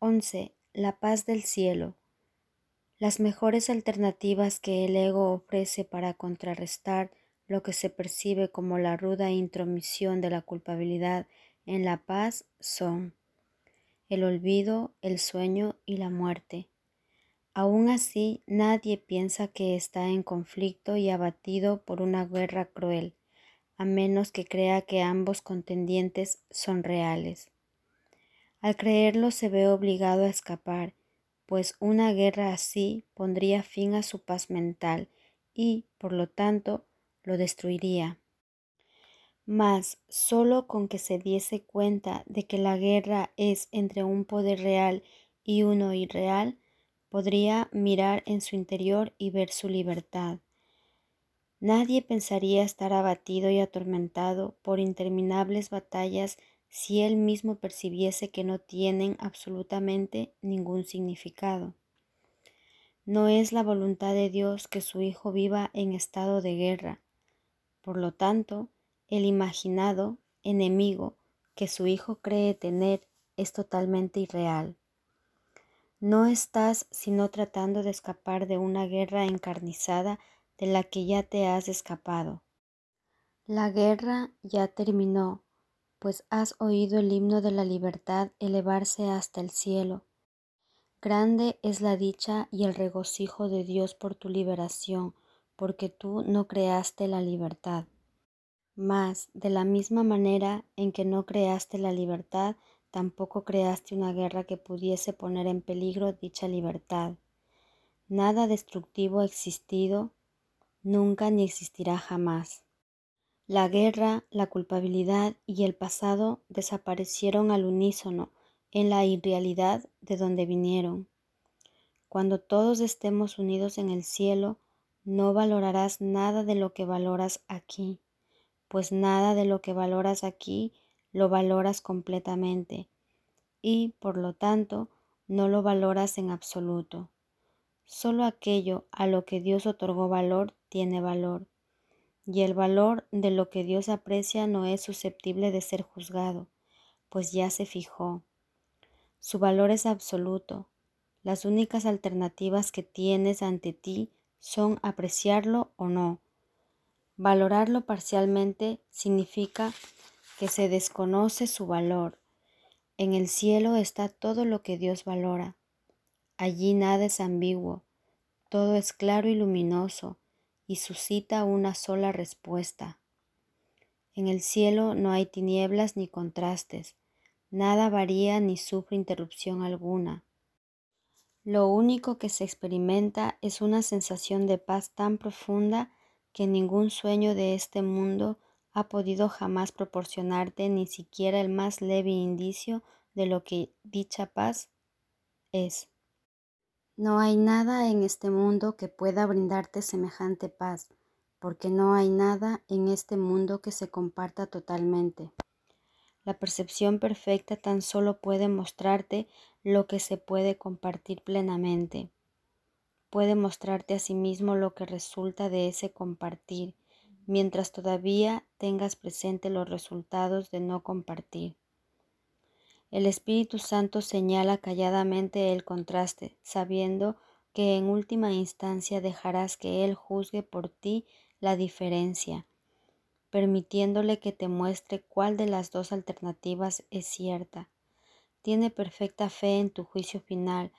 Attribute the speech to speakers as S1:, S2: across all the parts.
S1: 11. La paz del cielo. Las mejores alternativas que el ego ofrece para contrarrestar lo que se percibe como la ruda intromisión de la culpabilidad en la paz son el olvido, el sueño y la muerte. Aún así, nadie piensa que está en conflicto y abatido por una guerra cruel, a menos que crea que ambos contendientes son reales. Al creerlo se ve obligado a escapar, pues una guerra así pondría fin a su paz mental y, por lo tanto, lo destruiría. Mas solo con que se diese cuenta de que la guerra es entre un poder real y uno irreal, podría mirar en su interior y ver su libertad. Nadie pensaría estar abatido y atormentado por interminables batallas si él mismo percibiese que no tienen absolutamente ningún significado. No es la voluntad de Dios que su Hijo viva en estado de guerra. Por lo tanto, el imaginado enemigo que su Hijo cree tener es totalmente irreal. No estás sino tratando de escapar de una guerra encarnizada de la que ya te has escapado. La guerra ya terminó pues has oído el himno de la libertad elevarse hasta el cielo. Grande es la dicha y el regocijo de Dios por tu liberación, porque tú no creaste la libertad. Mas, de la misma manera en que no creaste la libertad, tampoco creaste una guerra que pudiese poner en peligro dicha libertad. Nada destructivo ha existido, nunca ni existirá jamás. La guerra, la culpabilidad y el pasado desaparecieron al unísono en la irrealidad de donde vinieron. Cuando todos estemos unidos en el cielo, no valorarás nada de lo que valoras aquí, pues nada de lo que valoras aquí lo valoras completamente y, por lo tanto, no lo valoras en absoluto. Solo aquello a lo que Dios otorgó valor tiene valor y el valor de lo que Dios aprecia no es susceptible de ser juzgado, pues ya se fijó. Su valor es absoluto. Las únicas alternativas que tienes ante ti son apreciarlo o no. Valorarlo parcialmente significa que se desconoce su valor. En el cielo está todo lo que Dios valora. Allí nada es ambiguo, todo es claro y luminoso, y suscita una sola respuesta. En el cielo no hay tinieblas ni contrastes, nada varía ni sufre interrupción alguna. Lo único que se experimenta es una sensación de paz tan profunda que ningún sueño de este mundo ha podido jamás proporcionarte ni siquiera el más leve indicio de lo que dicha paz es. No hay nada en este mundo que pueda brindarte semejante paz, porque no hay nada en este mundo que se comparta totalmente. La percepción perfecta tan solo puede mostrarte lo que se puede compartir plenamente. Puede mostrarte a sí mismo lo que resulta de ese compartir, mientras todavía tengas presente los resultados de no compartir. El Espíritu Santo señala calladamente el contraste, sabiendo que en última instancia dejarás que Él juzgue por ti la diferencia, permitiéndole que te muestre cuál de las dos alternativas es cierta. Tiene perfecta fe en tu juicio final,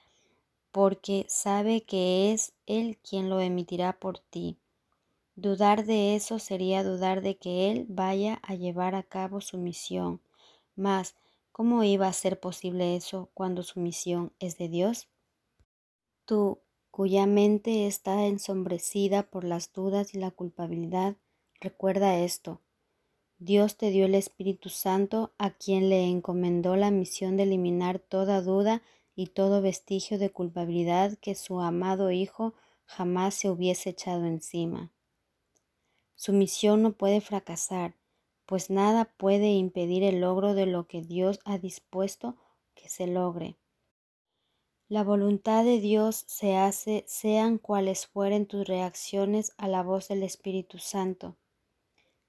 S1: porque sabe que es Él quien lo emitirá por ti. Dudar de eso sería dudar de que Él vaya a llevar a cabo su misión, mas ¿Cómo iba a ser posible eso cuando su misión es de Dios? Tú, cuya mente está ensombrecida por las dudas y la culpabilidad, recuerda esto. Dios te dio el Espíritu Santo a quien le encomendó la misión de eliminar toda duda y todo vestigio de culpabilidad que su amado Hijo jamás se hubiese echado encima. Su misión no puede fracasar, pues nada puede impedir el logro de lo que Dios ha dispuesto que se logre. La voluntad de Dios se hace sean cuales fueren tus reacciones a la voz del Espíritu Santo.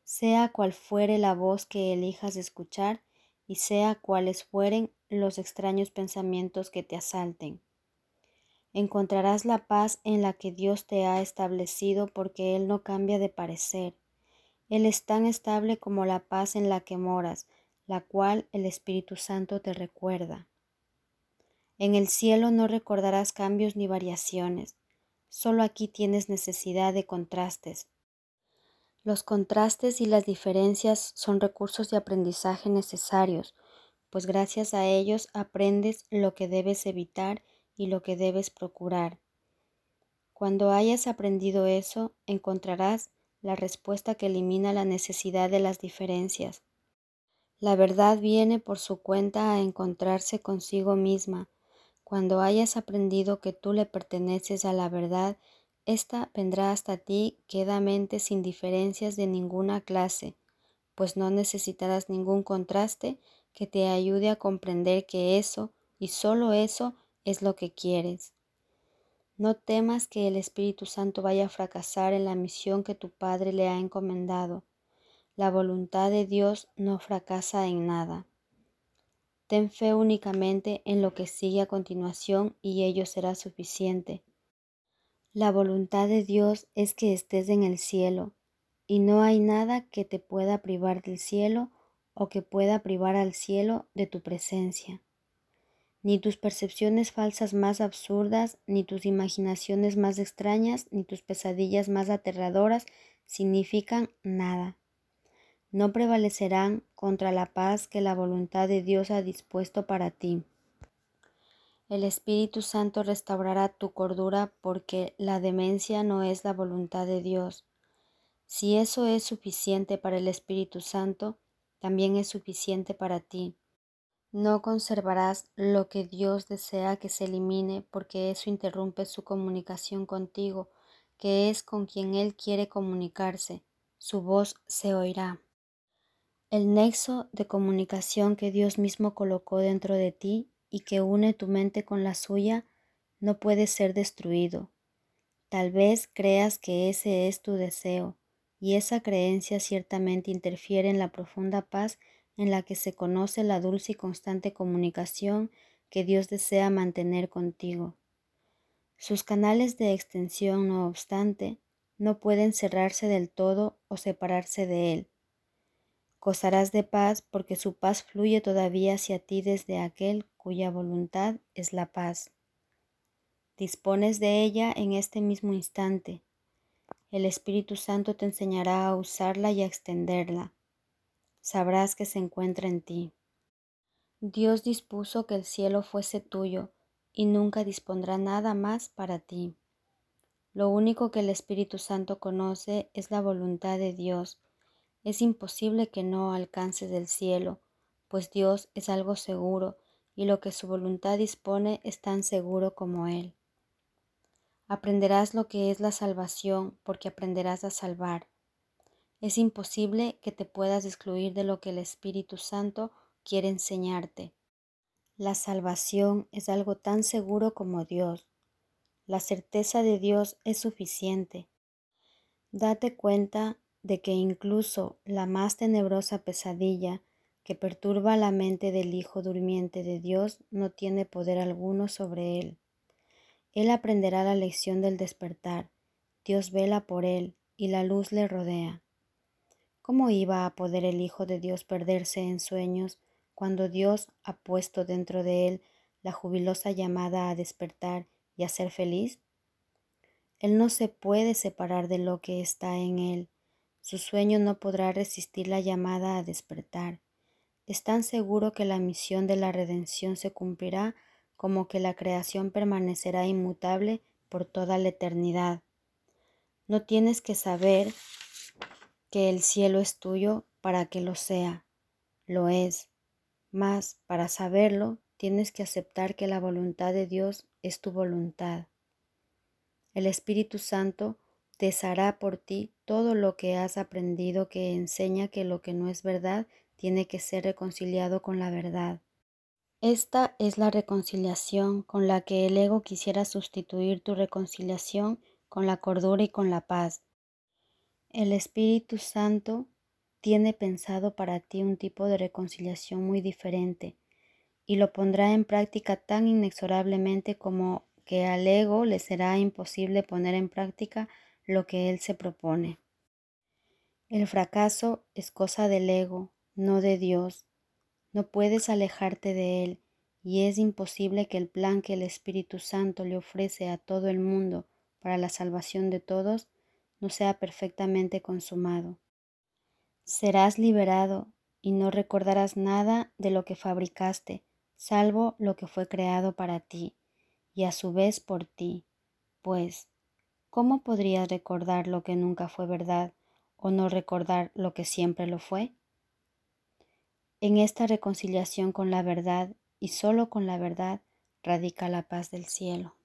S1: Sea cual fuere la voz que elijas escuchar, y sea cuales fueren los extraños pensamientos que te asalten. Encontrarás la paz en la que Dios te ha establecido porque Él no cambia de parecer. Él es tan estable como la paz en la que moras, la cual el Espíritu Santo te recuerda. En el cielo no recordarás cambios ni variaciones, solo aquí tienes necesidad de contrastes. Los contrastes y las diferencias son recursos de aprendizaje necesarios, pues gracias a ellos aprendes lo que debes evitar y lo que debes procurar. Cuando hayas aprendido eso, encontrarás la respuesta que elimina la necesidad de las diferencias. La verdad viene por su cuenta a encontrarse consigo misma. Cuando hayas aprendido que tú le perteneces a la verdad, ésta vendrá hasta ti quedamente sin diferencias de ninguna clase, pues no necesitarás ningún contraste que te ayude a comprender que eso, y solo eso, es lo que quieres. No temas que el Espíritu Santo vaya a fracasar en la misión que tu Padre le ha encomendado. La voluntad de Dios no fracasa en nada. Ten fe únicamente en lo que sigue a continuación y ello será suficiente. La voluntad de Dios es que estés en el cielo, y no hay nada que te pueda privar del cielo o que pueda privar al cielo de tu presencia. Ni tus percepciones falsas más absurdas, ni tus imaginaciones más extrañas, ni tus pesadillas más aterradoras significan nada. No prevalecerán contra la paz que la voluntad de Dios ha dispuesto para ti. El Espíritu Santo restaurará tu cordura porque la demencia no es la voluntad de Dios. Si eso es suficiente para el Espíritu Santo, también es suficiente para ti. No conservarás lo que Dios desea que se elimine porque eso interrumpe su comunicación contigo, que es con quien Él quiere comunicarse. Su voz se oirá. El nexo de comunicación que Dios mismo colocó dentro de ti y que une tu mente con la suya no puede ser destruido. Tal vez creas que ese es tu deseo, y esa creencia ciertamente interfiere en la profunda paz en la que se conoce la dulce y constante comunicación que Dios desea mantener contigo. Sus canales de extensión, no obstante, no pueden cerrarse del todo o separarse de Él. Gozarás de paz porque su paz fluye todavía hacia ti desde aquel cuya voluntad es la paz. Dispones de ella en este mismo instante. El Espíritu Santo te enseñará a usarla y a extenderla sabrás que se encuentra en ti. Dios dispuso que el cielo fuese tuyo y nunca dispondrá nada más para ti. Lo único que el Espíritu Santo conoce es la voluntad de Dios. Es imposible que no alcances el cielo, pues Dios es algo seguro y lo que su voluntad dispone es tan seguro como Él. Aprenderás lo que es la salvación porque aprenderás a salvar. Es imposible que te puedas excluir de lo que el Espíritu Santo quiere enseñarte. La salvación es algo tan seguro como Dios. La certeza de Dios es suficiente. Date cuenta de que incluso la más tenebrosa pesadilla que perturba la mente del Hijo durmiente de Dios no tiene poder alguno sobre él. Él aprenderá la lección del despertar. Dios vela por él y la luz le rodea. ¿Cómo iba a poder el Hijo de Dios perderse en sueños cuando Dios ha puesto dentro de él la jubilosa llamada a despertar y a ser feliz? Él no se puede separar de lo que está en él. Su sueño no podrá resistir la llamada a despertar. Es tan seguro que la misión de la redención se cumplirá como que la creación permanecerá inmutable por toda la eternidad. No tienes que saber que el cielo es tuyo para que lo sea, lo es. Mas para saberlo, tienes que aceptar que la voluntad de Dios es tu voluntad. El Espíritu Santo deshará por ti todo lo que has aprendido que enseña que lo que no es verdad tiene que ser reconciliado con la verdad. Esta es la reconciliación con la que el ego quisiera sustituir tu reconciliación con la cordura y con la paz. El Espíritu Santo tiene pensado para ti un tipo de reconciliación muy diferente y lo pondrá en práctica tan inexorablemente como que al ego le será imposible poner en práctica lo que él se propone. El fracaso es cosa del ego, no de Dios. No puedes alejarte de él y es imposible que el plan que el Espíritu Santo le ofrece a todo el mundo para la salvación de todos no sea perfectamente consumado. Serás liberado y no recordarás nada de lo que fabricaste, salvo lo que fue creado para ti, y a su vez por ti, pues, ¿cómo podrías recordar lo que nunca fue verdad o no recordar lo que siempre lo fue? En esta reconciliación con la verdad y solo con la verdad radica la paz del cielo.